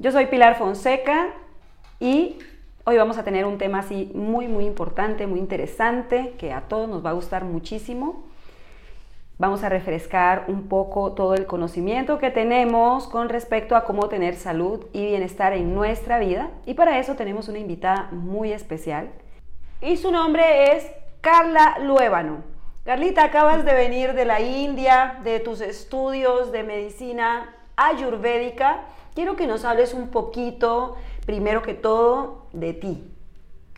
Yo soy Pilar Fonseca y hoy vamos a tener un tema así muy, muy importante, muy interesante, que a todos nos va a gustar muchísimo. Vamos a refrescar un poco todo el conocimiento que tenemos con respecto a cómo tener salud y bienestar en nuestra vida. Y para eso tenemos una invitada muy especial. Y su nombre es Carla Luébano. Carlita, acabas de venir de la India, de tus estudios de medicina ayurvédica quiero que nos hables un poquito, primero que todo, de ti.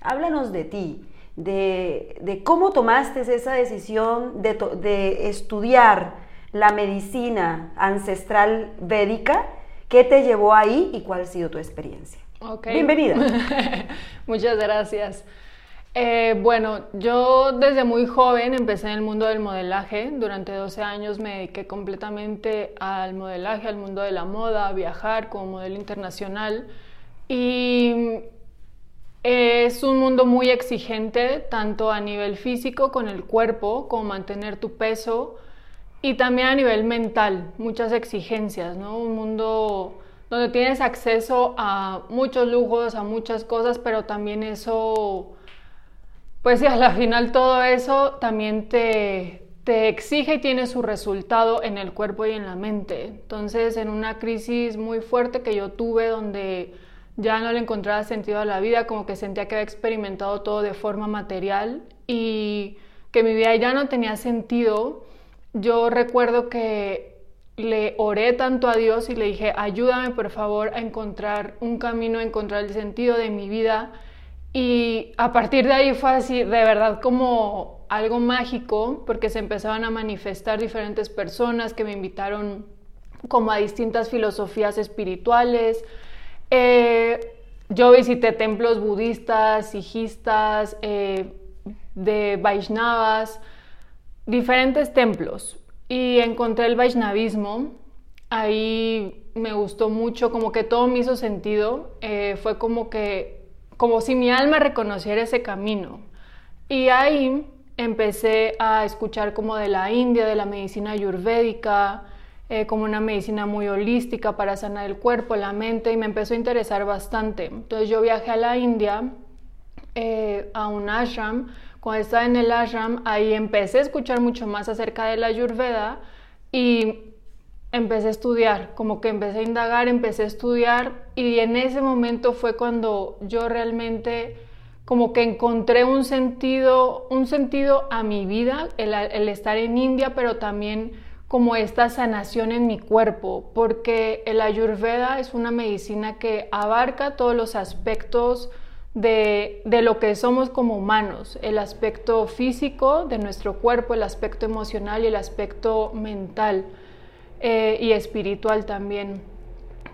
Háblanos de ti, de, cómo tomaste esa decisión de, estudiar la medicina ancestral védica, qué te llevó ahí y cuál ha sido tu experiencia. Bienvenida. Muchas gracias. Eh, bueno, yo desde muy joven empecé en el mundo del modelaje. Durante 12 años me dediqué completamente al modelaje, al mundo de la moda, a viajar como modelo internacional. Y es un mundo muy exigente, tanto a nivel físico con el cuerpo, como mantener tu peso, y también a nivel mental, muchas exigencias, ¿no? Un mundo donde tienes acceso a muchos lujos, a muchas cosas, pero también eso pues sí, al final todo eso también te, te exige y tiene su resultado en el cuerpo y en la mente. Entonces, en una crisis muy fuerte que yo tuve donde ya no le encontraba sentido a la vida, como que sentía que había experimentado todo de forma material y que mi vida ya no tenía sentido, yo recuerdo que le oré tanto a Dios y le dije, ayúdame por favor a encontrar un camino, a encontrar el sentido de mi vida y a partir de ahí fue así, de verdad, como algo mágico, porque se empezaban a manifestar diferentes personas que me invitaron como a distintas filosofías espirituales. Eh, yo visité templos budistas, sijistas, eh, de Vaishnavas, diferentes templos, y encontré el Vaishnavismo. Ahí me gustó mucho, como que todo me hizo sentido. Eh, fue como que como si mi alma reconociera ese camino. Y ahí empecé a escuchar como de la India, de la medicina ayurvédica, eh, como una medicina muy holística para sanar el cuerpo, la mente, y me empezó a interesar bastante. Entonces yo viajé a la India, eh, a un ashram. Cuando estaba en el ashram, ahí empecé a escuchar mucho más acerca de la ayurveda y empecé a estudiar, como que empecé a indagar, empecé a estudiar y en ese momento fue cuando yo realmente como que encontré un sentido, un sentido a mi vida, el, estar en India, pero también como esta sanación en mi cuerpo, porque el ayurveda es una medicina que abarca todos los aspectos de, de, lo que somos como humanos, el aspecto físico de nuestro cuerpo, el aspecto emocional y el aspecto mental. Eh, y espiritual también.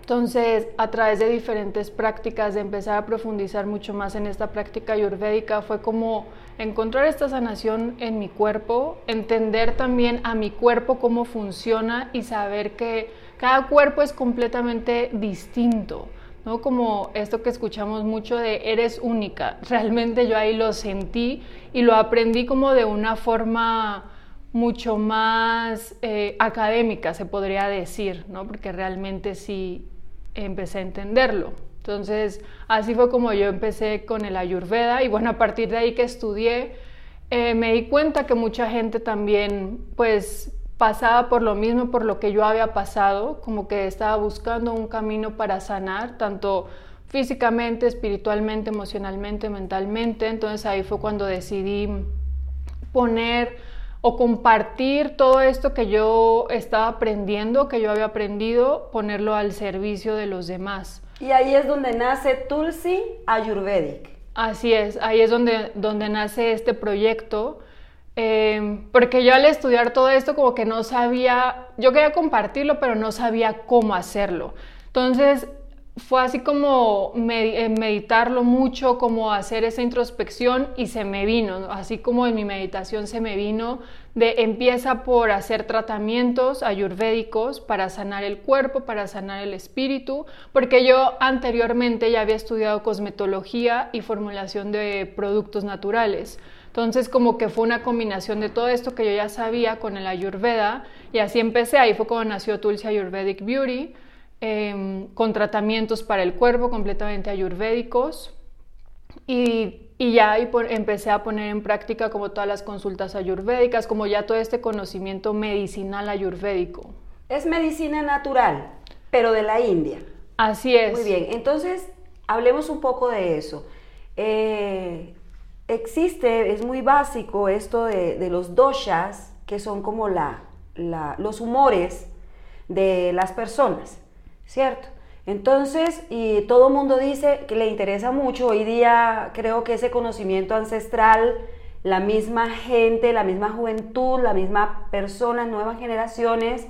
Entonces, a través de diferentes prácticas, de empezar a profundizar mucho más en esta práctica ayurvédica, fue como encontrar esta sanación en mi cuerpo, entender también a mi cuerpo cómo funciona y saber que cada cuerpo es completamente distinto. ¿no? Como esto que escuchamos mucho de eres única. Realmente yo ahí lo sentí y lo aprendí como de una forma mucho más eh, académica, se podría decir, ¿no? porque realmente sí empecé a entenderlo. Entonces, así fue como yo empecé con el ayurveda y bueno, a partir de ahí que estudié, eh, me di cuenta que mucha gente también pues pasaba por lo mismo, por lo que yo había pasado, como que estaba buscando un camino para sanar, tanto físicamente, espiritualmente, emocionalmente, mentalmente. Entonces ahí fue cuando decidí poner o compartir todo esto que yo estaba aprendiendo, que yo había aprendido, ponerlo al servicio de los demás. Y ahí es donde nace Tulsi Ayurvedic. Así es, ahí es donde, donde nace este proyecto. Em, porque yo al estudiar todo esto como que no sabía, yo quería compartirlo, pero no sabía cómo hacerlo. Entonces fue así como eh, meditarlo mucho, como hacer esa introspección y se me vino, así como en mi meditación se me vino de empieza por hacer tratamientos ayurvédicos para sanar el cuerpo, para sanar el espíritu, porque yo anteriormente ya había estudiado cosmetología y formulación de productos naturales. Entonces como que fue una combinación de todo esto que yo ya sabía con el ayurveda y así empecé, ahí fue cuando nació Tulsi Ayurvedic Beauty em, con tratamientos para el cuerpo completamente ayurvédicos y, ya empecé a poner en práctica como todas las consultas ayurvédicas, como ya todo este conocimiento medicinal ayurvédico. Es medicina natural, pero de la India. Así es. Muy bien, entonces hablemos un poco de eso. Eh, existe, es muy básico esto de, los doshas, que son como la, los humores de las personas, ¿cierto? Entonces, y todo el mundo dice que le interesa mucho, hoy día creo que ese conocimiento ancestral, la misma gente, la misma juventud, la misma persona, nuevas generaciones,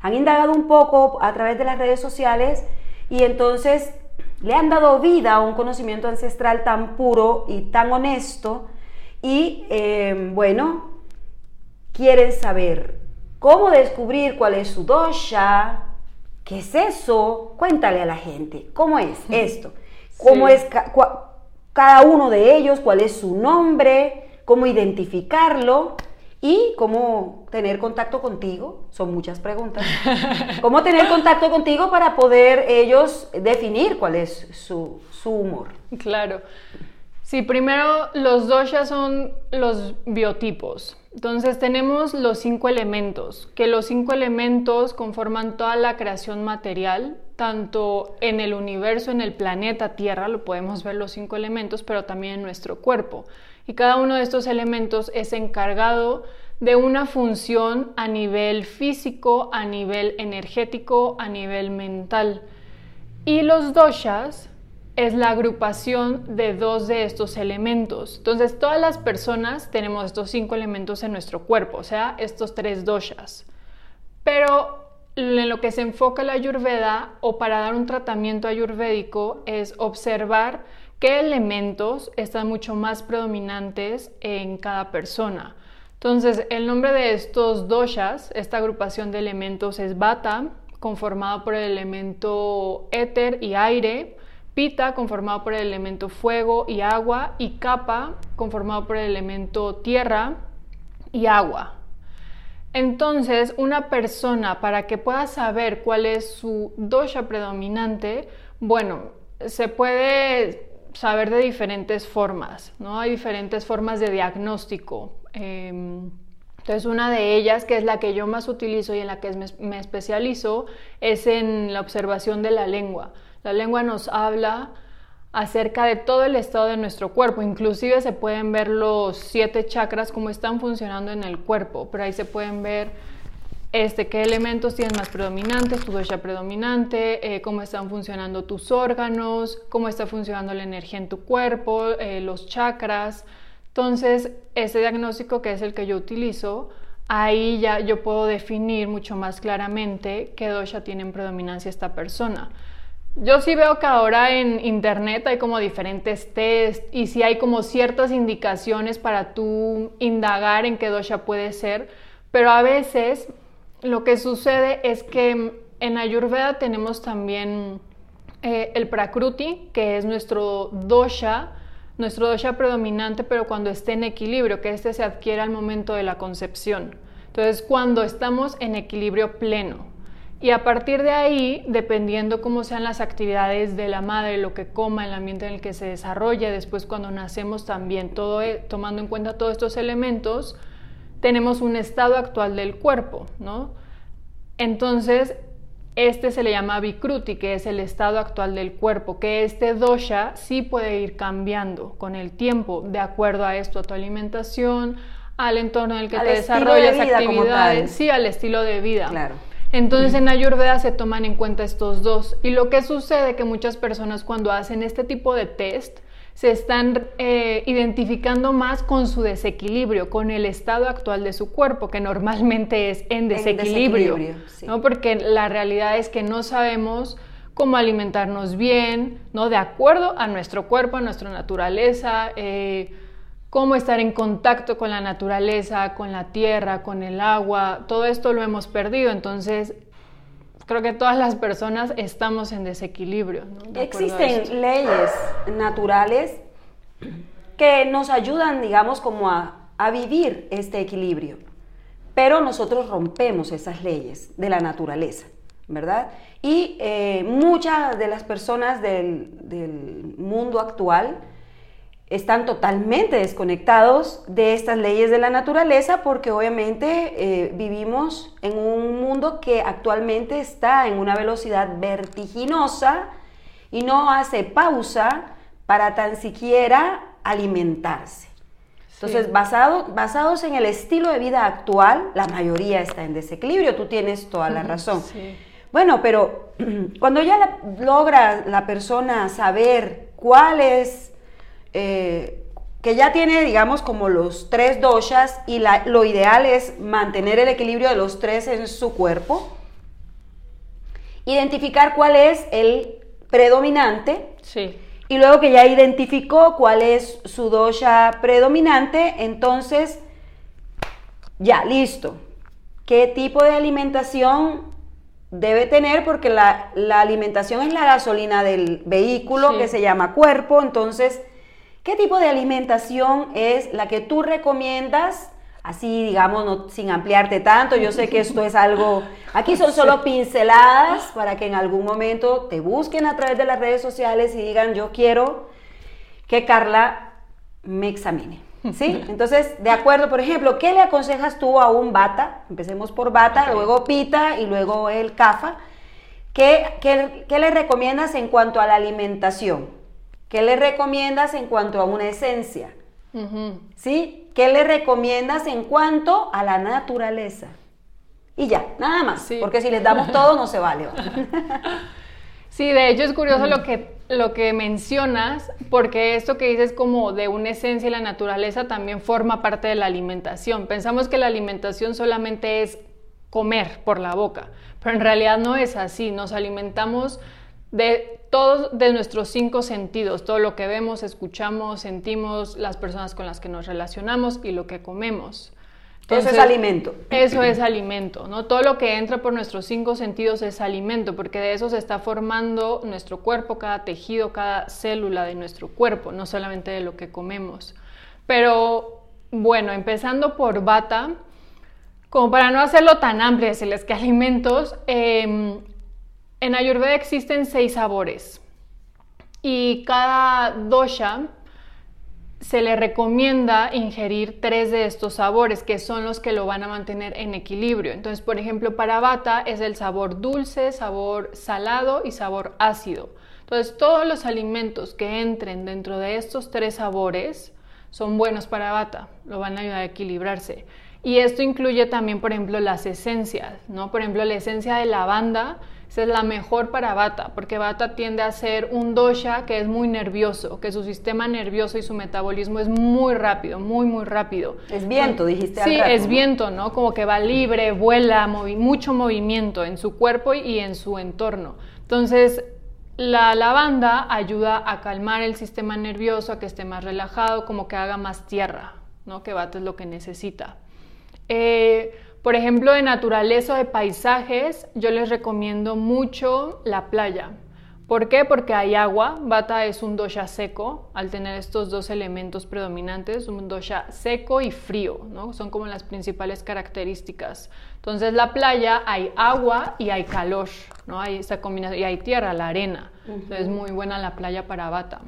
han indagado un poco a través de las redes sociales y entonces le han dado vida a un conocimiento ancestral tan puro y tan honesto y eh, bueno, quieren saber cómo descubrir cuál es su dosha, qué es eso, cuéntale a la gente, cómo es esto, cómo es cada uno de ellos, cuál es su nombre, cómo identificarlo y cómo tener contacto contigo, son muchas preguntas, cómo tener contacto contigo para poder ellos definir cuál es su, humor. Claro. Sí, primero los doshas son los biotipos. Entonces tenemos los cinco elementos, que los cinco elementos conforman toda la creación material, tanto en el universo, en el planeta Tierra, lo podemos ver los cinco elementos, pero también en nuestro cuerpo y cada uno de estos elementos es encargado de una función a nivel físico, a nivel energético, a nivel mental. Y los doshas es la agrupación de dos de estos elementos. Entonces, todas las personas tenemos estos cinco elementos en nuestro cuerpo, o sea, estos tres doshas. Pero en lo que se enfoca la ayurveda o para dar un tratamiento ayurvédico es observar qué elementos están mucho más predominantes en cada persona. Entonces, el nombre de estos doshas, esta agrupación de elementos es Vata, conformado por el elemento éter y aire, Pita, conformado por el elemento fuego y agua, y Kapha, conformado por el elemento tierra y agua. Entonces, una persona, para que pueda saber cuál es su dosha predominante, bueno, se puede saber de diferentes formas, ¿no? Hay diferentes formas de diagnóstico. Em, entonces, una de ellas, que es la que yo más utilizo y en la que me, especializo, es en la observación de la lengua. La lengua nos habla acerca de todo el estado de nuestro cuerpo. Inclusive se pueden ver los siete chakras, cómo están funcionando en el cuerpo, pero ahí se pueden ver este, qué elementos tienes más predominantes, tu dosha predominante, eh, cómo están funcionando tus órganos, cómo está funcionando la energía en tu cuerpo, eh, los chakras. Entonces, ese diagnóstico que es el que yo utilizo, ahí ya yo puedo definir mucho más claramente qué dosha tiene en predominancia esta persona. Yo sí veo que ahora en internet hay como diferentes test y sí hay como ciertas indicaciones para tú indagar en qué dosha puede ser, pero a veces lo que sucede es que en Ayurveda tenemos también eh, el Prakruti, que es nuestro dosha, nuestro dosha predominante, pero cuando esté en equilibrio, que este se adquiere al momento de la concepción. Entonces, cuando estamos en equilibrio pleno. Y a partir de ahí, dependiendo cómo sean las actividades de la madre, lo que coma, el ambiente en el que se desarrolla, después cuando nacemos también, todo, e, tomando en cuenta todos estos elementos, tenemos un estado actual del cuerpo, ¿no? Entonces, este se le llama Vikruti, que es el estado actual del cuerpo, que este dosha sí puede ir cambiando con el tiempo, de acuerdo a esto, a tu alimentación, al entorno en el que te desarrollas, actividades, sí, al estilo de vida. Claro. Entonces en Ayurveda se toman en cuenta estos dos. Y lo que sucede que muchas personas cuando hacen este tipo de test, se están eh, identificando más con su desequilibrio, con el estado actual de su cuerpo, que normalmente es en desequilibrio, ¿no? porque la realidad es que no sabemos cómo alimentarnos bien, ¿no? de acuerdo a nuestro cuerpo, a nuestra naturaleza, eh, cómo estar en contacto con la naturaleza, con la tierra, con el agua, todo esto lo hemos perdido, entonces creo que todas las personas estamos en desequilibrio. Existen leyes naturales que nos ayudan, digamos, como a, vivir este equilibrio, pero nosotros rompemos esas leyes de la naturaleza. ¿verdad? Y eh, muchas de las personas del, del mundo actual están totalmente desconectados de estas leyes de la naturaleza porque obviamente eh, vivimos en un mundo que actualmente está en una velocidad vertiginosa y no hace pausa para tan siquiera alimentarse. Entonces, basado, basados en el estilo de vida actual, la mayoría está en desequilibrio, tú tienes toda la razón. Bueno, pero cuando ya logra la persona saber cuál es eh, que ya tiene, digamos, como los tres doshas y lo ideal es mantener el equilibrio de los tres en su cuerpo. Identificar cuál es el predominante. Sí. Y luego que ya identificó cuál es su dosha predominante, entonces, ya, listo. ¿Qué tipo de alimentación debe tener? Porque la, alimentación es la gasolina del vehículo que se llama cuerpo, entonces ¿Qué tipo de alimentación es la que tú recomiendas? Así, digamos, sin ampliarte tanto, yo sé que esto es algo, aquí son solo pinceladas para que en algún momento te busquen a través de las redes sociales y digan, yo quiero que Carla me examine. ¿Sí? Entonces, de acuerdo, por ejemplo, ¿qué le aconsejas tú a un bata? Empecemos por bata, luego pita y luego el cafa. ¿Qué, qué le recomiendas en cuanto a la alimentación? ¿Qué le recomiendas en cuanto a una esencia? ¿Sí? ¿Qué le recomiendas en cuanto a la naturaleza? Y ya, nada más, porque si les damos todo no se vale. sí, de hecho es curioso lo que, lo que mencionas, porque esto que dices como de una esencia y la naturaleza también forma parte de la alimentación. Pensamos que la alimentación solamente es comer por la boca, pero en realidad no es así, nos alimentamos de todos de nuestros cinco sentidos, todo lo que vemos, escuchamos, sentimos, las personas con las que nos relacionamos y lo que comemos. eso es alimento. Eso es alimento, ¿no? Todo lo que entra por nuestros cinco sentidos es alimento, porque de eso se está formando nuestro cuerpo, cada tejido, cada célula de nuestro cuerpo, no solamente de lo que comemos. Pero bueno, empezando por bata, como para no hacerlo tan amplio, decirles que alimentos, eh, en Ayurveda existen seis sabores y cada dosha se le recomienda ingerir tres de estos sabores, que son los que lo van a mantener en equilibrio. Entonces, por ejemplo, para Vata es el sabor dulce, sabor salado y sabor ácido. Entonces, todos los alimentos que entren dentro de estos tres sabores son buenos para Vata, lo van a ayudar a equilibrarse. Y esto incluye también, por ejemplo, las esencias, ¿no? Por ejemplo, la esencia de lavanda esa es la mejor para Vata, porque Vata tiende a ser un dosha que es muy nervioso, que su sistema nervioso y su metabolismo es muy rápido, muy, muy rápido. Es viento, dijiste. Sí, es viento, ¿no? Como que va libre, vuela, mucho movimiento en su cuerpo y en su entorno. Entonces, la lavanda ayuda a calmar el sistema nervioso, a que esté más relajado, como que haga más tierra, ¿no? Que Vata es lo que necesita. Eh, por ejemplo, de naturaleza o de paisajes, yo les recomiendo mucho la playa. ¿Por qué? Porque hay agua. Bata es un dosha seco, al tener estos dos elementos predominantes, un dosha seco y frío, ¿no? Son como las principales características. Entonces, la playa hay agua y hay calor, ¿no? Hay esta combinación, y hay tierra, la arena. Entonces, es muy buena la playa para Bata.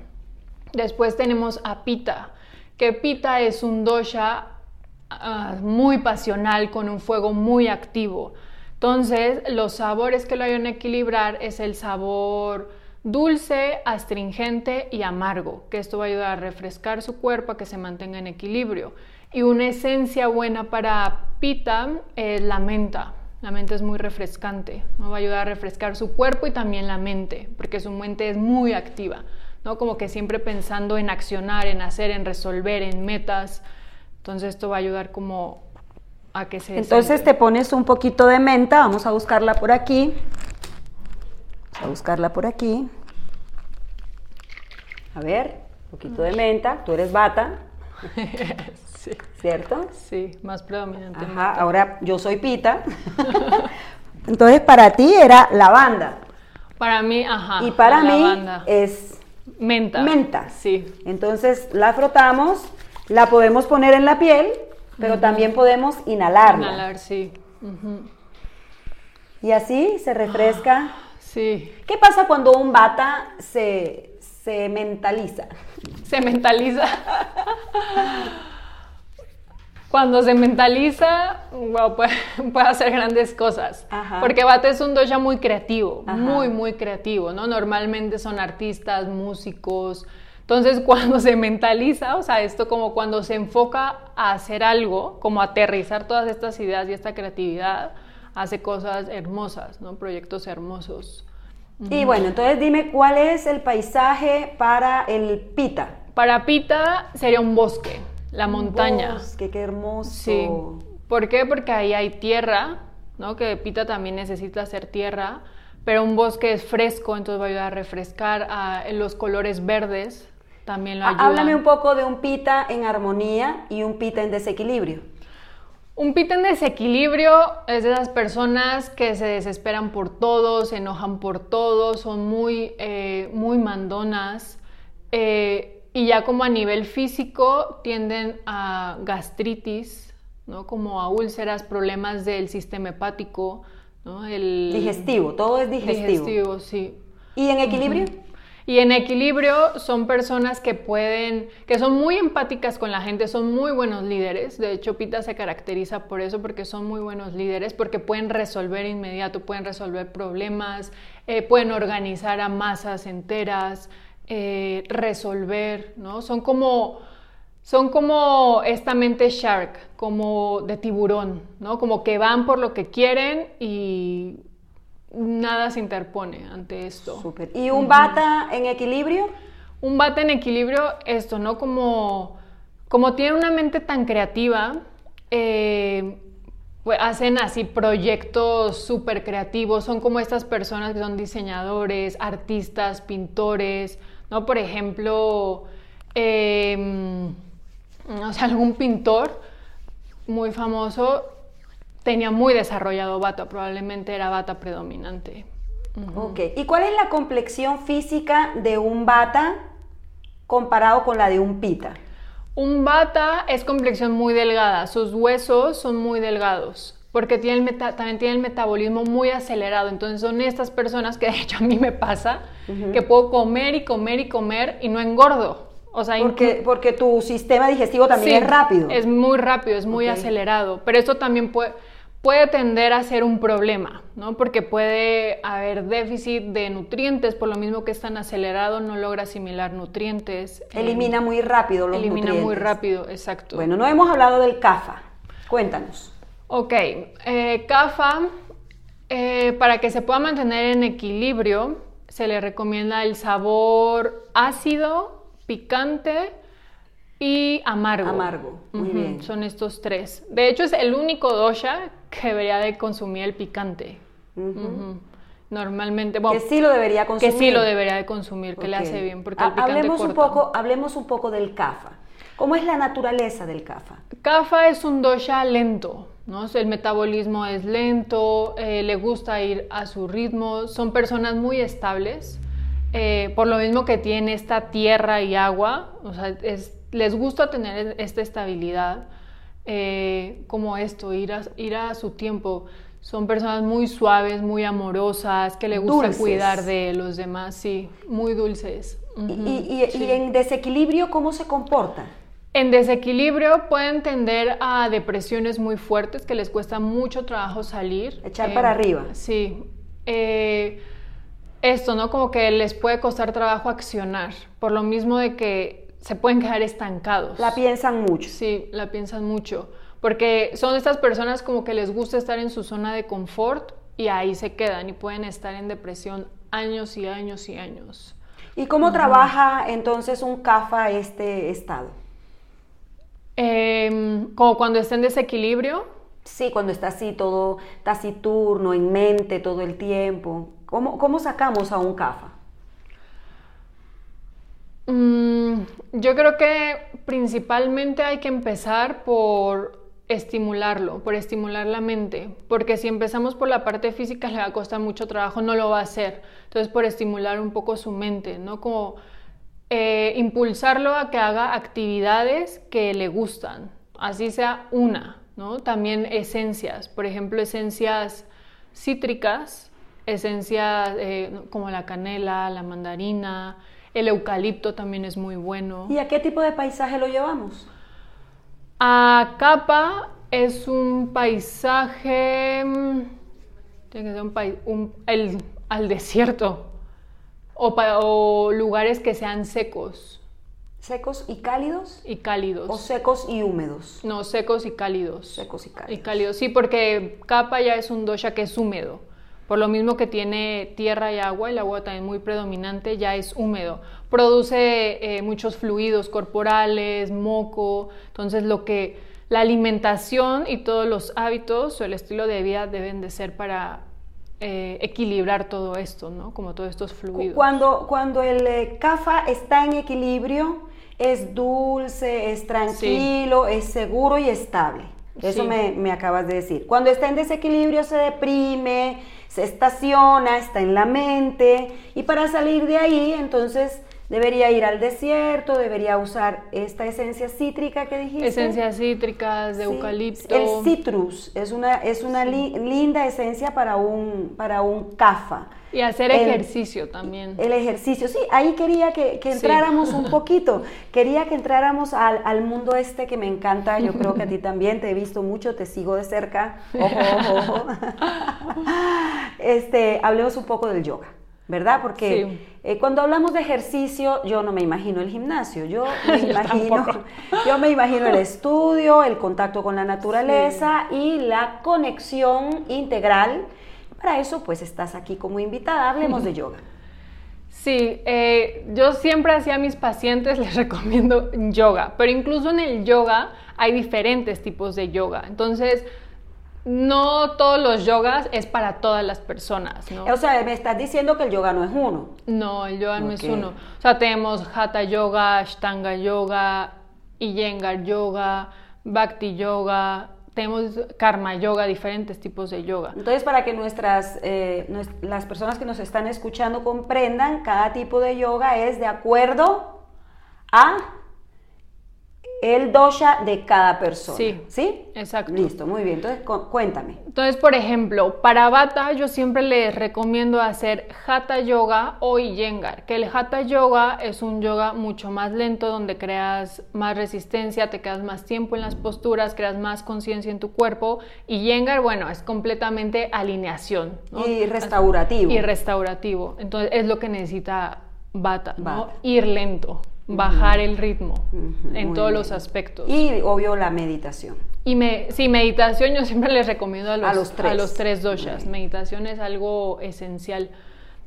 Después tenemos a Pita, que Pita es un dosha Ah, muy pasional, con un fuego muy activo. Entonces, los sabores que lo ayudan a equilibrar es el sabor dulce, astringente y amargo, que esto va a ayudar a refrescar su cuerpo, a que se mantenga en equilibrio. Y una esencia buena para pita es la menta. La menta es muy refrescante, ¿no? va a ayudar a refrescar su cuerpo y también la mente, porque su mente es muy activa, ¿no? como que siempre pensando en accionar, en hacer, en resolver, en metas. Entonces esto va a ayudar como a que se... Entonces te pones un poquito de menta, vamos a buscarla por aquí. Vamos a buscarla por aquí. A ver, un poquito de menta, tú eres bata. sí. ¿Cierto? Sí, más predominante. Ajá, ahora yo soy pita. Entonces para ti era lavanda. Para mí, ajá. Y para mí es menta. Menta. Sí. Entonces la frotamos la podemos poner en la piel, pero también podemos inhalarla. Inhalar, sí. Y así se refresca. Sí. ¿Qué pasa cuando un bata se, se mentaliza? Se mentaliza. Cuando se mentaliza, wow, puede, puede, hacer grandes cosas. Ajá. Porque Bata es un doja muy creativo, Ajá. muy, muy creativo, ¿no? Normalmente son artistas, músicos. Entonces, cuando se mentaliza, o sea, esto como cuando se enfoca a hacer algo, como aterrizar todas estas ideas y esta creatividad, hace cosas hermosas, ¿no? Proyectos hermosos. Y bueno, entonces dime cuál es el paisaje para el pita. Para Pita sería un bosque, la montaña. Bosque, qué hermoso. Sí. ¿Por qué? Porque ahí hay tierra, ¿no? Que Pita también necesita ser tierra, pero un bosque es fresco, entonces va a ayudar a refrescar. a los colores verdes también lo Ah, ayudan. Háblame un poco de un pita en armonía y un pita en desequilibrio. Un pita en desequilibrio es de esas personas que se desesperan por todo, se enojan por todo, son muy, eh, muy mandonas eh, y ya como a nivel físico tienden a gastritis, ¿no? como a úlceras, problemas del sistema hepático, ¿no? el Digestivo, todo es digestivo. digestivo, sí. ¿Y en equilibrio? Y en equilibrio son personas que pueden, que son muy empáticas con la gente, son muy buenos líderes. De hecho, Pita se caracteriza por eso, porque son muy buenos líderes, porque pueden resolver inmediato, pueden resolver problemas, eh, pueden organizar a masas enteras, eh, resolver, ¿no? Son como, son como esta mente shark, como de tiburón, ¿no? Como que van por lo que quieren y nada se interpone ante esto. Súper. ¿Y un bata en equilibrio? Un bate en equilibrio, esto, ¿no? Como, como tiene una mente tan creativa, eh, pues hacen así proyectos súper creativos, son como estas personas que son diseñadores, artistas, pintores, ¿no? Por ejemplo, eh, o sea, algún pintor muy famoso tenía muy desarrollado bata, probablemente era bata predominante. Ok. ¿Y cuál es la complexión física de un bata comparado con la de un pita? Un bata es complexión muy delgada, sus huesos son muy delgados, porque tiene el meta- también tiene el metabolismo muy acelerado. Entonces son estas personas que de hecho a mí me pasa, que puedo comer y comer y comer y no engordo. O sea, Porque, porque tu sistema digestivo también Sí, es rápido. Es muy rápido, es muy acelerado, pero esto también puede, puede tender a ser un problema, ¿no? Porque puede haber déficit de nutrientes, por lo mismo que es tan acelerado, no logra asimilar nutrientes. eh, Elimina muy rápido los elimina nutrientes. muy rápido, exacto. Bueno, no hemos hablado del CAFA. Cuéntanos. Ok, eh, CAFA, eh, para que se pueda mantener en equilibrio, se le recomienda el sabor ácido, picante y amargo. Amargo, muy bien. Son estos tres. De hecho, es el único dosha que debería de consumir el picante. Normalmente, bueno, que sí lo debería consumir. que sí lo debería de consumir, que le hace bien, porque Ha- el picante hablemos un corta. poco, hablemos un poco del CAFA. ¿Cómo es la naturaleza del CAFA? Kapha es un dosha lento, ¿no? El metabolismo es lento, eh, le gusta ir a su ritmo, son personas muy estables, eh, por lo mismo que tienen esta tierra y agua, o sea, es- les gusta tener esta estabilidad, eh, como esto, ir a, ir a su tiempo. Son personas muy suaves, muy amorosas, que le gusta Dulces. cuidar de los demás, sí, muy dulces. Y- Ujú, y, y- sí. y en desequilibrio, ¿cómo se comporta? En desequilibrio pueden tender a depresiones muy fuertes que les cuesta mucho trabajo salir. Echar Eh, para arriba. Sí. Eh, esto, ¿no? Como que les puede costar trabajo accionar, por lo mismo de que se pueden quedar estancados. La piensan mucho. Sí, la piensan mucho, porque son estas personas como que les gusta estar en su zona de confort y ahí se quedan y pueden estar en depresión años y años y años. ¿Y cómo trabaja entonces un CAFA este estado? Em, como cuando está en desequilibrio, Sí, cuando está así todo taciturno, en mente todo el tiempo. ¿Cómo, cómo sacamos a un CAFA? Mm, yo creo que principalmente hay que empezar por estimularlo, por estimular la mente, porque si empezamos por la parte física le va a costar mucho trabajo, no lo va a hacer. Entonces, por estimular un poco su mente, ¿no? Como eh, impulsarlo a que haga actividades que le gustan, así sea una, ¿no? También esencias, por ejemplo, esencias cítricas, esencias eh, como la canela, la mandarina, el eucalipto también es muy bueno. ¿Y a qué tipo de paisaje lo llevamos? A capa es un paisaje, mm, tiene que ser un, país, al desierto o, lugares que sean secos. ¿Secos y cálidos? Y cálidos. ¿O secos y húmedos? No, secos y cálidos. Secos y cálidos. Y cálidos, sí, porque capa ya es un dosha que es húmedo. Por lo mismo que tiene tierra y agua, el agua también muy predominante, ya es húmedo. Produce eh, muchos fluidos corporales, moco. Entonces, lo que la alimentación y todos los hábitos o el estilo de vida deben de ser para eh, equilibrar todo esto, ¿no? Como todos estos fluidos. Cuando, cuando el eh, CAFA está en equilibrio, es dulce, es tranquilo, es seguro y estable. Eso me, me, acabas de decir. Cuando está en desequilibrio se deprime, se estaciona, está en la mente y para salir de ahí entonces debería ir al desierto, debería usar esta esencia cítrica que dijiste. Esencias cítricas de eucalipto. El citrus es una, es una linda esencia para un, para un cafa. Y hacer ejercicio también. El ejercicio, sí, ahí quería que, entráramos un poquito, quería que entráramos al, al, mundo este que me encanta, yo creo que a ti también, te he visto mucho, te sigo de cerca, ojo, ojo, ojo. Este, hablemos un poco del yoga. ¿verdad? Porque eh, cuando hablamos de ejercicio, yo no me imagino el gimnasio, yo me, imagino, yo me imagino el estudio, el contacto con la naturaleza y la conexión integral. Para eso, pues estás aquí como invitada, hablemos de yoga. Sí, eh, yo siempre hacía a mis pacientes les recomiendo yoga, pero incluso en el yoga hay diferentes tipos de yoga. Entonces, no todos los yogas es para todas las personas, ¿no? O sea, me estás diciendo que el yoga no es uno. No, el yoga no es uno. O sea, tenemos Hatha Yoga, Ashtanga Yoga, Iyengar Yoga, Bhakti Yoga, tenemos Karma Yoga, diferentes tipos de yoga. Entonces, para que nuestras, eh, las personas que nos están escuchando comprendan, cada tipo de yoga es de acuerdo a el dosha de cada persona. Sí. ¿Sí? Exacto. Listo, muy bien. Entonces, cuéntame. Entonces, por ejemplo, para Bata yo siempre les recomiendo hacer Hatha Yoga o Iyengar, que el Hatha Yoga es un yoga mucho más lento donde creas más resistencia, te quedas más tiempo en las posturas, creas más conciencia en tu cuerpo. Y Iyengar, bueno, es completamente alineación. Y restaurativo. Y restaurativo. Entonces, es lo que necesita Bata, ¿no? Ir lento bajar el ritmo en todos los aspectos. Y obvio la meditación. Y me, sí, meditación yo siempre les recomiendo a los, a los tres, doshas. Meditación es algo esencial.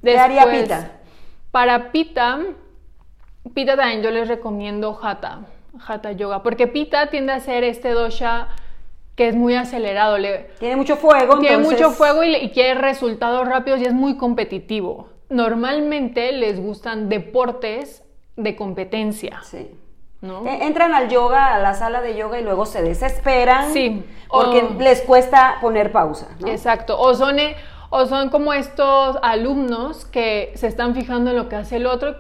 ¿Qué haría Pita? Para Pita, Pita también yo les recomiendo Hatha, Hatha Yoga, porque Pita tiende a ser este dosha que es muy acelerado. Le, tiene mucho fuego. Tiene mucho fuego y, y quiere resultados rápidos y es muy competitivo. Normalmente les gustan deportes de competencia. Sí. ¿no? E, entran al yoga, a la sala de yoga y luego se desesperan. Sí. Porque les cuesta poner pausa. Exacto. O son, eh, o son como estos alumnos que se están fijando en lo que hace el otro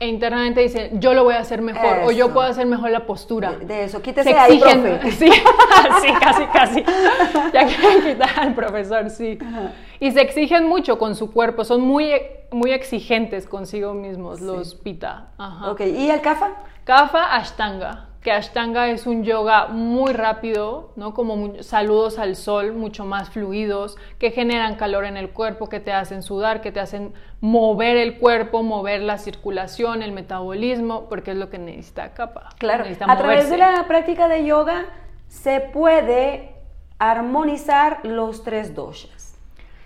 e internamente dicen, yo lo voy a hacer mejor o yo puedo hacer mejor la postura. De, eso, quítese Se exigen, Sí, sí, casi, casi. Ya quieren quitar al profesor, sí. Y se exigen mucho con su cuerpo, son muy, muy exigentes consigo mismos los pita. Ajá. Ok, ¿y el kafa? Kafa, ashtanga que Ashtanga es un yoga muy rápido, ¿no? Como saludos al sol, mucho más fluidos, que generan calor en el cuerpo, que te hacen sudar, que te hacen mover el cuerpo, mover la circulación, el metabolismo, porque es lo que necesita capa. Claro, a través de la práctica de yoga se puede armonizar los tres doshas.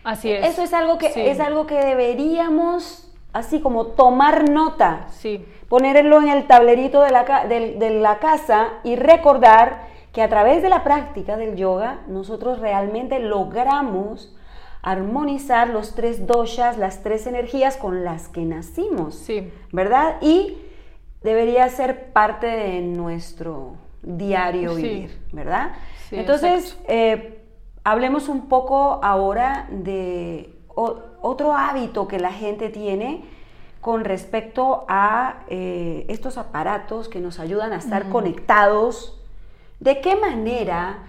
Así es. Eso es algo que, es algo que deberíamos, así como tomar nota. Sí ponerlo en el tablerito de la, de, la casa y recordar que a través de la práctica del yoga nosotros realmente logramos armonizar los tres doshas, las tres energías con las que nacimos. Sí. ¿Verdad? Y debería ser parte de nuestro diario vivir, ¿verdad? Sí, Entonces, eh, hablemos un poco ahora de otro hábito que la gente tiene con respecto a eh, estos aparatos que nos ayudan a estar conectados. ¿De qué manera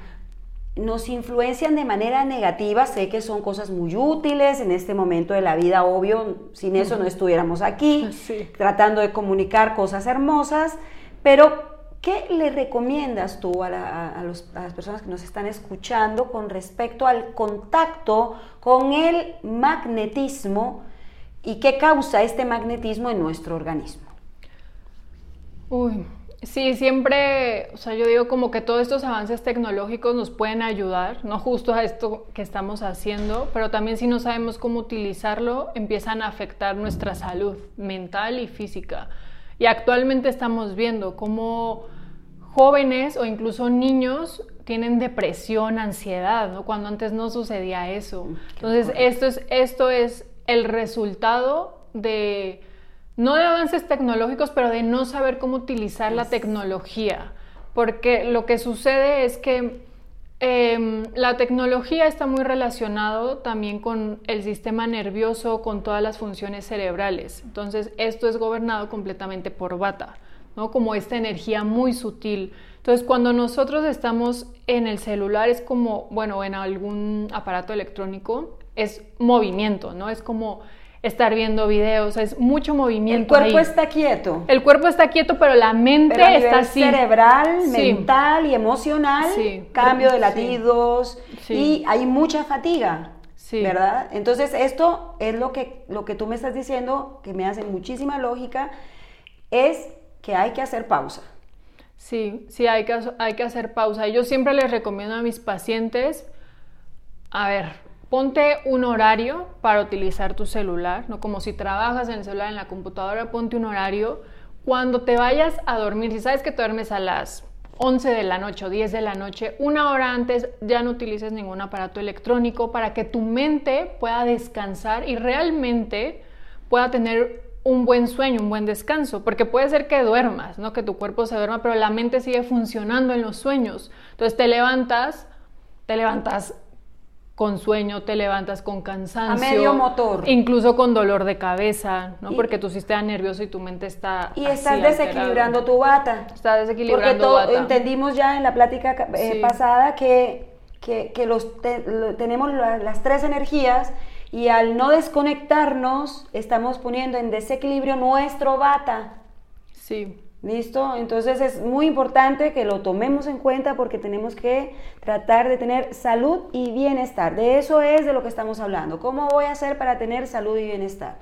nos influencian de manera negativa. Sé que son cosas muy útiles en este momento de la vida, obvio, sin eso no estuviéramos aquí, tratando de comunicar cosas hermosas, pero ¿qué le recomiendas tú a, las personas que nos están escuchando con respecto al contacto con el magnetismo y qué causa este magnetismo en nuestro organismo? Uy, Sí, siempre, o sea, yo digo como que todos estos avances tecnológicos nos pueden ayudar, no justo a esto que estamos haciendo, pero también si no sabemos cómo utilizarlo, empiezan a afectar nuestra salud mental y física. Y actualmente estamos viendo cómo jóvenes o incluso niños tienen depresión, ansiedad, ¿no? cuando antes no sucedía eso. Entonces, esto es, esto es el resultado de no de avances tecnológicos, pero de no saber cómo utilizar la tecnología. Porque lo que sucede es que em, la tecnología está muy relacionado también con el sistema nervioso, con todas las funciones cerebrales. Entonces, esto es gobernado completamente por bata, ¿no? Como esta energía muy sutil. Entonces, cuando nosotros estamos en el celular, es como, bueno, en algún aparato electrónico, es movimiento, ¿no? Es como estar viendo videos, es mucho movimiento. El cuerpo está quieto. El cuerpo está quieto, pero la mente está así. Cerebral, mental y emocional, cambio de latidos y hay mucha fatiga. ¿Verdad? Entonces, esto es lo que, lo que tú me estás diciendo, que me hace muchísima lógica, es que hay que hacer pausa. Sí, sí, hay que, hay que hacer pausa. Y yo siempre les recomiendo a mis pacientes, a ver, Ponte un horario para utilizar tu celular, ¿no? Como si trabajas en el celular, en la computadora, ponte un horario. Cuando te vayas a dormir, si sabes que te duermes a las 11 de la noche o 10 de la noche, una hora antes ya no utilices ningún aparato electrónico para que tu mente pueda descansar y realmente pueda tener un buen sueño, un buen descanso, porque puede ser que duermas, ¿no? Que tu cuerpo se duerma, pero la mente sigue funcionando en los sueños. Entonces te levantas, te levantas con sueño, te levantas con cansancio. A medio motor. Incluso con dolor de cabeza, ¿no? Porque tu sistema nervioso y tu mente está. Y estás desequilibrando tu bata. Estás desequilibrando tu bata. entendimos ya en la plática eh, pasada que, que, los tenemos las tres energías y al no desconectarnos estamos poniendo en desequilibrio nuestro bata. Sí. ¿Listo? Entonces es muy importante que lo tomemos en cuenta porque tenemos que tratar de tener salud y bienestar. De eso es de lo que estamos hablando. ¿Cómo voy a hacer para tener salud y bienestar?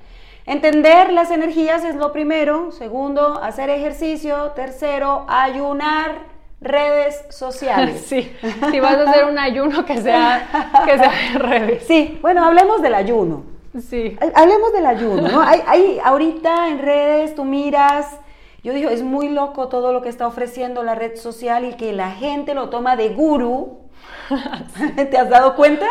Entender las energías es lo primero. Segundo, hacer ejercicio. Tercero, ayunar redes sociales. Sí, si vas a hacer un ayuno que sea, que sea en redes. Sí, bueno, hablemos del ayuno. Sí. Hablemos del ayuno, ¿no? Hay, hay ahorita en redes tú miras yo digo, es muy loco todo lo que está ofreciendo la red social y que la gente lo toma de guru. ¿Te has dado cuenta?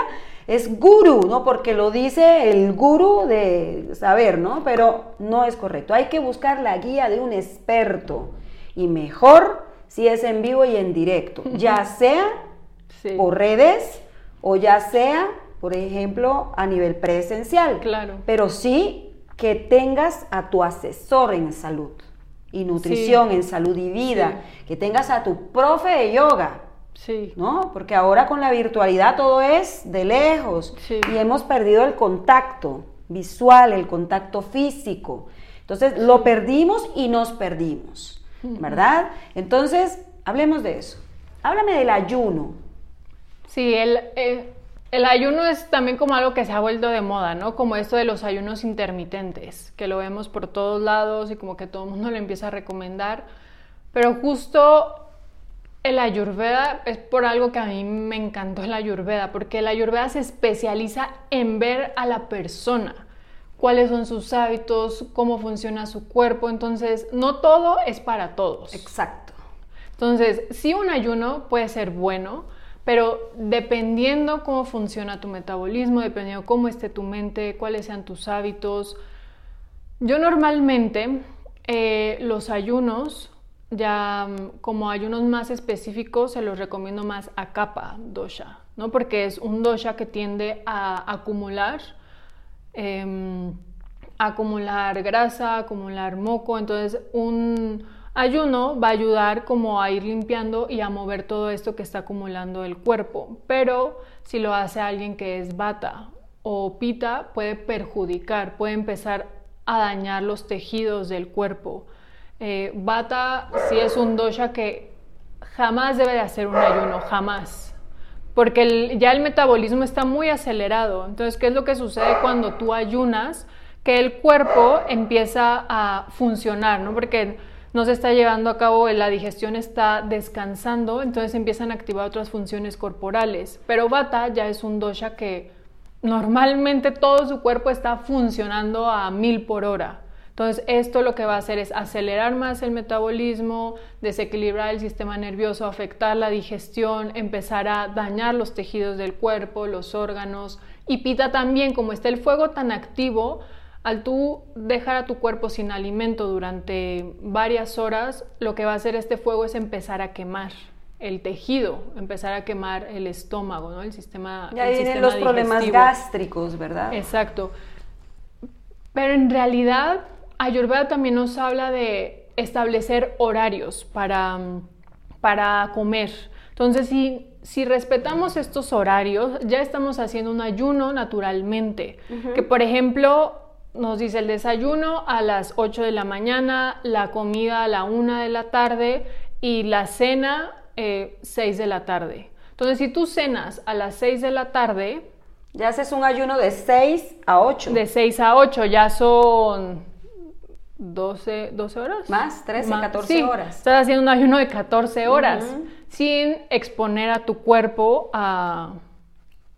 Es guru, ¿no? Porque lo dice el guru de saber, ¿no? Pero no es correcto. Hay que buscar la guía de un experto. Y mejor si es en vivo y en directo. Ya sea por redes o ya sea, por ejemplo, a nivel presencial. Claro. Pero sí que tengas a tu asesor en salud y nutrición, en salud y vida, que tengas a tu profe de yoga. Sí. ¿No? Porque ahora con la virtualidad todo es de lejos y hemos perdido el contacto visual, el contacto físico. Entonces lo perdimos y nos perdimos, ¿verdad? Entonces, hablemos de eso. Háblame del ayuno. Sí, el, eh, el ayuno es también como algo que se ha vuelto de moda, ¿no? Como esto de los ayunos intermitentes, que lo vemos por todos lados y como que todo el mundo lo empieza a recomendar. Pero justo el ayurveda es por algo que a mí me encantó el ayurveda, porque el ayurveda se especializa en ver a la persona, cuáles son sus hábitos, cómo funciona su cuerpo. Entonces, no todo es para todos. Exacto. Entonces, sí un ayuno puede ser bueno, pero dependiendo cómo funciona tu metabolismo, dependiendo cómo esté tu mente, cuáles sean tus hábitos, yo normalmente eh, los ayunos, ya mm, como ayunos más específicos, se los recomiendo más a capa dosha, ¿no? Porque es un dosha que tiende a acumular, em, acumular grasa, acumular moco, entonces un ayuno va a ayudar como a ir limpiando y a mover todo esto que está acumulando el cuerpo. Pero si lo hace alguien que es bata o pita, puede perjudicar, puede empezar a dañar los tejidos del cuerpo. Eh, bata sí es un dosha que jamás debe de hacer un ayuno, jamás. Porque ya el metabolismo está muy acelerado. Entonces, ¿qué es lo que sucede cuando tú ayunas? Que el cuerpo empieza a funcionar, ¿no? Porque no se está llevando a cabo, la digestión está descansando, entonces empiezan a activar otras funciones corporales. Pero Vata ya es un dosha que normalmente todo su cuerpo está funcionando a mil por hora. Entonces, esto lo que va a hacer es acelerar más el metabolismo, desequilibrar el sistema nervioso, afectar la digestión, empezar a dañar los tejidos del cuerpo, los órganos. Y Pita también, como está el fuego tan activo, al tú dejar a tu cuerpo sin alimento durante varias horas, lo que va a hacer este fuego es empezar a quemar el tejido, empezar a quemar el estómago, ¿no? El sistema. Ya vienen los problemas gástricos, ¿verdad? Exacto. Pero en realidad, Ayurveda también nos habla de establecer horarios para, para comer. Entonces, si, si respetamos estos horarios, ya estamos haciendo un ayuno naturalmente. Que, por ejemplo, nos dice el desayuno a las 8 de la mañana, la comida a la 1 de la tarde y la cena eh, 6 de la tarde. Entonces, si tú cenas a las 6 de la tarde... Ya haces un ayuno de 6 a 8. De 6 a 8, ya son 12, 12 horas. Más, 13, 14 horas. Estás haciendo un ayuno de 14 horas sin exponer a tu cuerpo a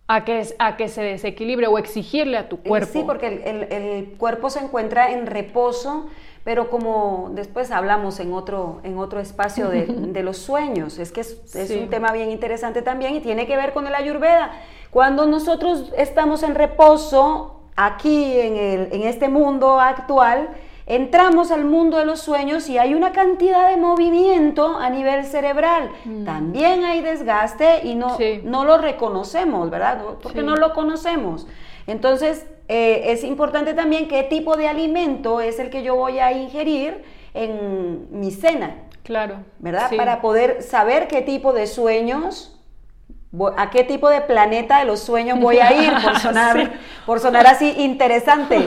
a que, a que se desequilibre o exigirle a tu eh, cuerpo. Sí, porque el, cuerpo se encuentra en reposo, pero como después hablamos en otro, en otro espacio de, los sueños, es que es, un tema bien interesante también y tiene que ver con el ayurveda. Cuando nosotros estamos en reposo aquí en, el, en este mundo actual, entramos al mundo de los sueños y hay una cantidad de movimiento a nivel cerebral. Mm. También hay desgaste y no, no lo reconocemos, ¿verdad? Porque no lo conocemos. Entonces, eh, es importante también qué tipo de alimento es el que yo voy a ingerir en mi cena. Claro. ¿Verdad? Para poder saber qué tipo de sueños a qué tipo de planeta de los sueños voy a ir por sonar, por sonar así interesante.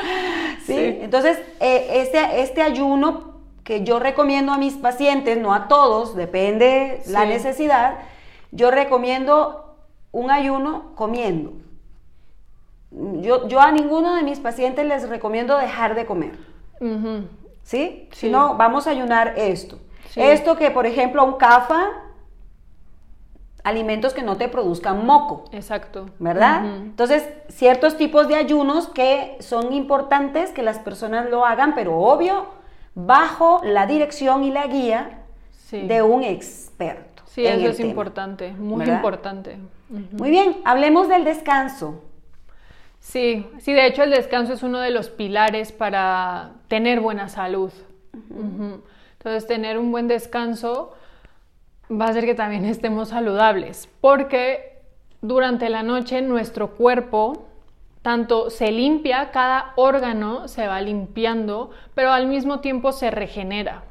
¿Sí? Entonces, eh, este, este ayuno que yo recomiendo a mis pacientes, no a todos, depende la necesidad, yo recomiendo un ayuno comiendo. Yo, yo a ninguno de mis pacientes les recomiendo dejar de comer. ¿Sí? Si no, vamos a ayunar esto. Esto que, por ejemplo, un CAFA alimentos que no te produzcan moco. Exacto. ¿Verdad? Entonces, ciertos tipos de ayunos que son importantes que las personas lo hagan, pero obvio, bajo la dirección y la guía de un experto. Sí, eso es importante, muy importante. Muy bien, hablemos del descanso. Sí, sí, de hecho el descanso es uno de los pilares para tener buena salud. Entonces, tener un buen descanso va a ser que también estemos saludables, porque durante la noche nuestro cuerpo tanto se limpia, cada órgano se va limpiando, pero al mismo tiempo se regenera.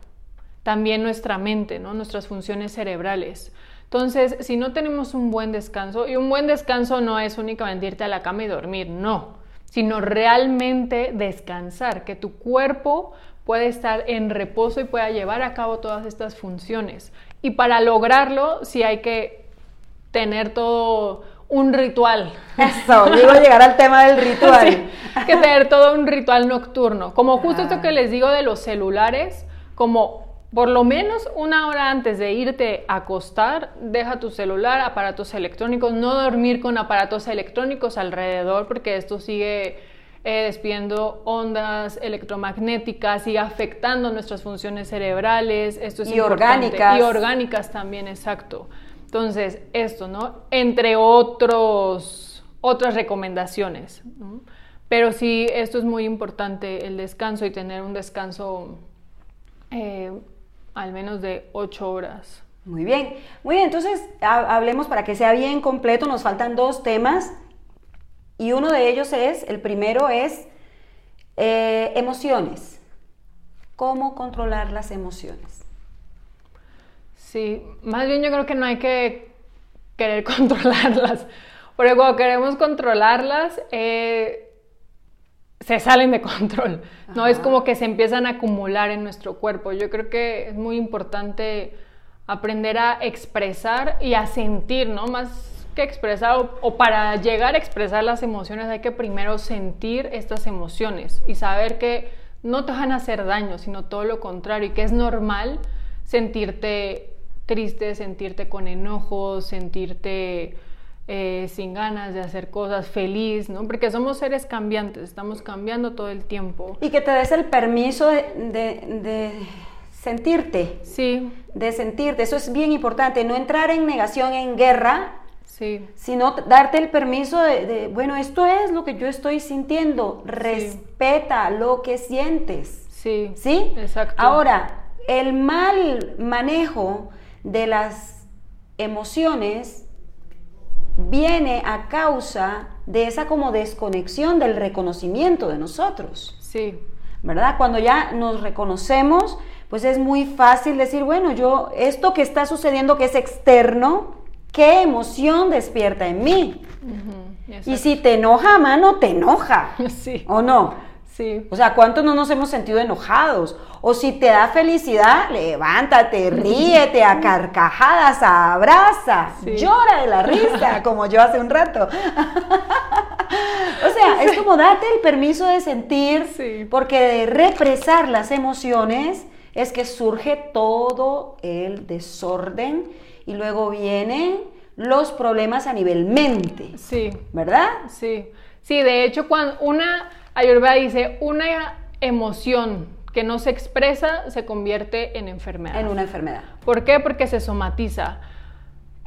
También nuestra mente, ¿no? nuestras funciones cerebrales. Entonces, si no tenemos un buen descanso, y un buen descanso no es únicamente irte a la cama y dormir, no, sino realmente descansar, que tu cuerpo pueda estar en reposo y pueda llevar a cabo todas estas funciones. Y para lograrlo, sí hay que tener todo un ritual. Eso, iba a llegar al tema del ritual. Sí, que tener todo un ritual nocturno. Como justo esto que les digo de los celulares, como por lo menos una hora antes de irte a acostar, deja tu celular, aparatos electrónicos, no dormir con aparatos electrónicos alrededor, porque esto sigue eh, despidiendo ondas electromagnéticas y afectando nuestras funciones cerebrales. Esto es y orgánicas. Y orgánicas también, exacto. Entonces, esto, ¿no? Entre otros, otras recomendaciones. Pero sí, esto es muy importante, el descanso y tener un descanso eh, al menos de ocho horas. Muy bien, muy bien, entonces hablemos para que sea bien completo, nos faltan dos temas y uno de ellos es, el primero es eh, emociones. cómo controlar las emociones. Sí, más bien yo creo que no hay que querer controlarlas, porque cuando queremos controlarlas, eh, se salen de control, ¿no? Es como que se empiezan a acumular en nuestro cuerpo. Yo creo que es muy importante aprender a expresar y a sentir, ¿no? Más que expresar o, o, para llegar a expresar las emociones hay que primero sentir estas emociones y saber que no te van a hacer daño, sino todo lo contrario y que es normal sentirte triste, sentirte con enojo, sentirte eh, sin ganas de hacer cosas, feliz, ¿no? Porque somos seres cambiantes, estamos cambiando todo el tiempo. Y que te des el permiso de, de, de sentirte. Sí. De sentirte, eso es bien importante, no entrar en negación, en guerra, Sí. sino darte el permiso de, de, bueno, esto es lo que yo estoy sintiendo, respeta lo que sientes. Sí. ¿Sí? Exacto. Ahora, el mal manejo de las emociones viene a causa de esa como desconexión del reconocimiento de nosotros. Sí. ¿Verdad? Cuando ya nos reconocemos, pues es muy fácil decir, bueno, yo, esto que está sucediendo que es externo, ¿qué emoción despierta en mí? Uh -huh. Y si te enoja, mano, te enoja. Sí. ¿O no? Sí. O sea, ¿cuántos no nos hemos sentido enojados? O si te da felicidad, levántate, ríete a carcajadas, abraza, sí. llora de la risa, como yo hace un rato. o sea, es como date el permiso de sentir, sí. porque de represar las emociones es que surge todo el desorden y luego vienen los problemas a nivel mente. Sí. ¿Verdad? Sí. Sí, de hecho, cuando una Ayurveda dice, una emoción que no se expresa se convierte en enfermedad. En una enfermedad. ¿Por qué? Porque se somatiza.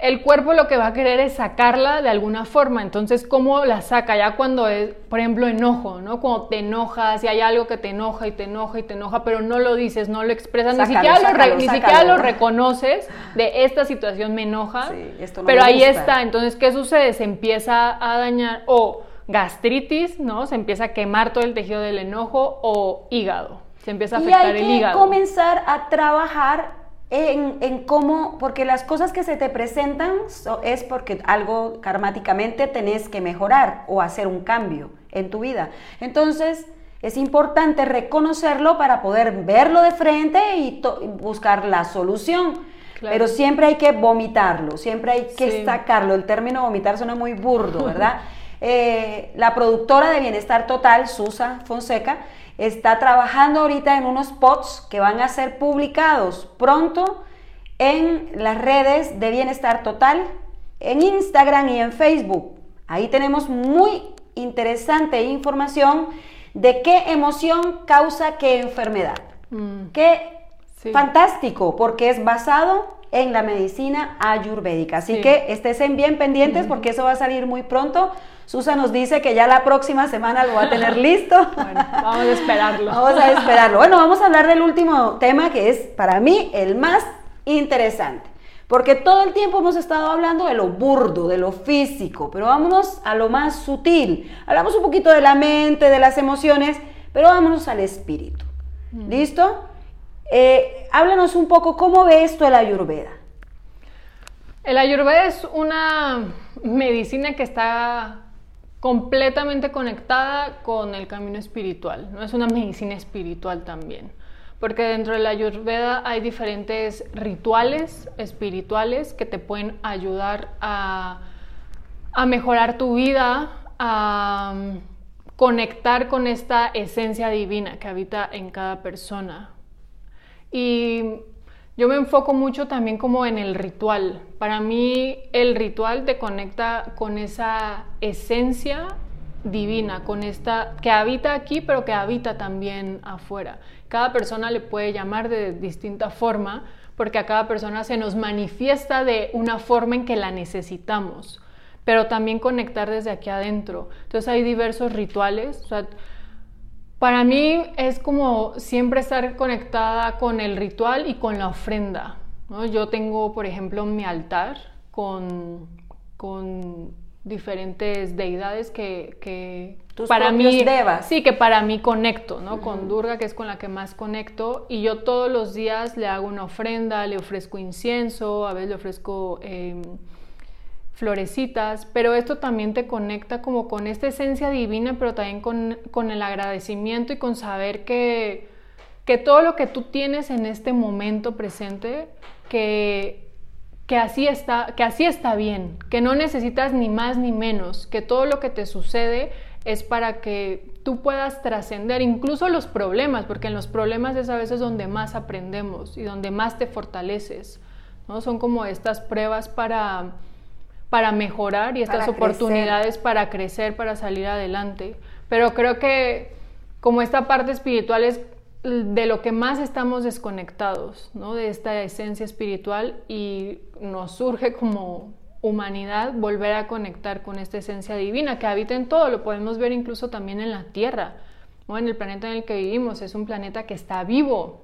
El cuerpo lo que va a querer es sacarla de alguna forma. Entonces, ¿cómo la saca? Ya cuando es, por ejemplo, enojo, ¿no? Cuando te enojas y hay algo que te enoja y te enoja y te enoja, pero no lo dices, no lo expresas, sácalo, ni, siquiera, sácalo, lo, ni siquiera lo reconoces de esta situación me enoja. Sí, esto no pero me ahí está. Entonces, ¿qué sucede? Se empieza a dañar o gastritis, ¿no? Se empieza a quemar todo el tejido del enojo o hígado. Se empieza a afectar y hay el que hígado. comenzar a trabajar en, en, cómo, porque las cosas que se te presentan so, es porque algo karmáticamente tenés que mejorar o hacer un cambio en tu vida. Entonces, es importante reconocerlo para poder verlo de frente y, buscar la solución. Claro. Pero siempre hay que vomitarlo, siempre hay que sí. sacarlo. El término vomitar suena muy burdo, ¿verdad? Eh, la productora de Bienestar Total, Susa Fonseca, está trabajando ahorita en unos pods que van a ser publicados pronto en las redes de Bienestar Total, en Instagram y en Facebook. Ahí tenemos muy interesante información de qué emoción causa qué enfermedad. Mm. Qué sí. fantástico, porque es basado en la medicina ayurvédica. Así sí. que estén bien pendientes porque eso va a salir muy pronto. Susa nos dice que ya la próxima semana lo va a tener listo. Bueno, vamos a esperarlo. vamos a esperarlo. Bueno, vamos a hablar del último tema que es para mí el más interesante. Porque todo el tiempo hemos estado hablando de lo burdo, de lo físico, pero vámonos a lo más sutil. Hablamos un poquito de la mente, de las emociones, pero vámonos al espíritu. Mm. ¿Listo? Eh, háblanos un poco cómo ve esto el ayurveda. El ayurveda es una medicina que está completamente conectada con el camino espiritual, no es una medicina espiritual también, porque dentro de la ayurveda hay diferentes rituales espirituales que te pueden ayudar a, mejorar tu vida, a um, conectar con esta esencia divina que habita en cada persona. Y yo me enfoco mucho también como en el ritual. Para mí el ritual te conecta con esa esencia divina, con esta que habita aquí, pero que habita también afuera. Cada persona le puede llamar de distinta forma, porque a cada persona se nos manifiesta de una forma en que la necesitamos, pero también conectar desde aquí adentro. Entonces hay diversos rituales. Para mí es como siempre estar conectada con el ritual y con la ofrenda. ¿no? Yo tengo, por ejemplo, mi altar con, con diferentes deidades que, que Tus para mí devas. sí que para mí conecto, ¿no? Con Durga que es con la que más conecto y yo todos los días le hago una ofrenda, le ofrezco incienso, a veces le ofrezco em, florecitas, pero esto también te conecta como con esta esencia divina, pero también con, con el agradecimiento y con saber que, que todo lo que tú tienes en este momento presente, que, que, así está, que así está bien, que no necesitas ni más ni menos, que todo lo que te sucede es para que tú puedas trascender incluso los problemas, porque en los problemas es a veces donde más aprendemos y donde más te fortaleces. ¿no? Son como estas pruebas para para mejorar y estas Para oportunidades para crecer, para salir adelante. Pero creo que como esta parte espiritual es de lo que más estamos desconectados, ¿no? De esta esencia espiritual y nos surge como humanidad volver a conectar con esta esencia divina que habita en todo, lo podemos ver incluso también en la Tierra, ¿no? En el planeta en el que vivimos, es un planeta que está vivo,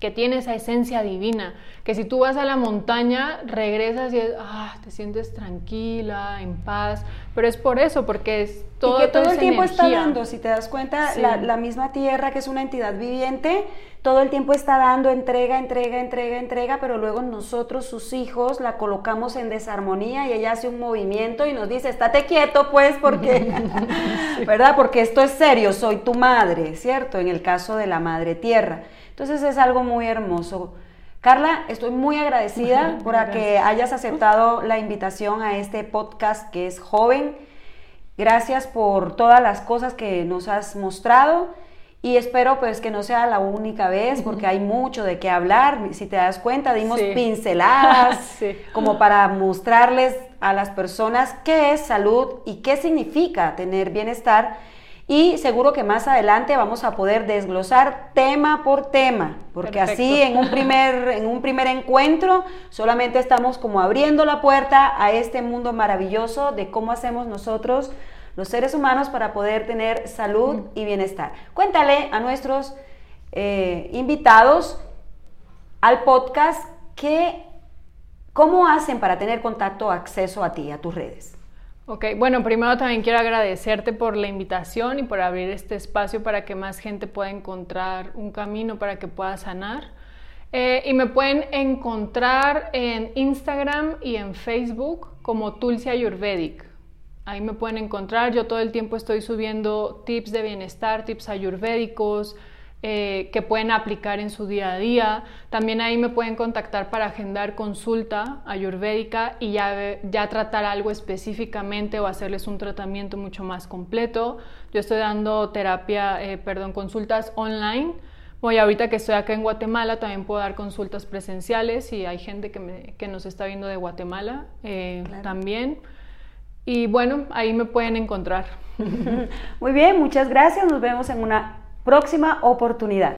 que tiene esa esencia divina, que si tú vas a la montaña, regresas y es, ah, te sientes tranquila, en paz, pero es por eso, porque es todo, y que todo toda el tiempo está dando, si te das cuenta, Sí. la, la misma tierra, que es una entidad viviente, todo el tiempo está dando entrega, entrega, entrega, entrega, pero luego nosotros, sus hijos, la colocamos en desarmonía y ella hace un movimiento y nos dice, estate quieto pues, porque, ¿verdad? Porque esto es serio, soy tu madre, ¿cierto? En el caso de la madre tierra. Entonces es algo muy hermoso. Carla, estoy muy agradecida por a que hayas aceptado la invitación a este podcast que es joven. Gracias por todas las cosas que nos has mostrado y espero pues que no sea la única vez porque hay mucho de qué hablar. Si te das cuenta, dimos Sí. pinceladas Sí. como para mostrarles a las personas qué es salud y qué significa tener bienestar. Y seguro que más adelante vamos a poder desglosar tema por tema, porque así en un primer en un primer encuentro solamente estamos como abriendo la puerta a este mundo maravilloso de cómo hacemos nosotros los seres humanos para poder tener salud y bienestar. Cuéntale a nuestros eh, invitados al podcast que, cómo hacen para tener contacto acceso a ti, a tus redes. Ok, bueno, primero también quiero agradecerte por la invitación y por abrir este espacio para que más gente pueda encontrar un camino para que pueda sanar. Eh, y me pueden encontrar en Instagram y en Facebook como Tulsi Ayurvedic. Ahí me pueden encontrar. Yo todo el tiempo estoy subiendo tips de bienestar, tips ayurvédicos eh, que pueden aplicar en su día a día. También ahí me pueden contactar para agendar consulta ayurvédica y ya, ya tratar algo específicamente o hacerles un tratamiento mucho más completo. Yo estoy dando terapia, eh, perdón, consultas online. Voy ahorita que estoy acá en Guatemala, también puedo dar consultas presenciales y hay gente que, me- que nos está viendo de Guatemala eh, Claro. también. Y bueno, ahí me pueden encontrar. Muy bien, muchas gracias. Nos vemos en una próxima oportunidad.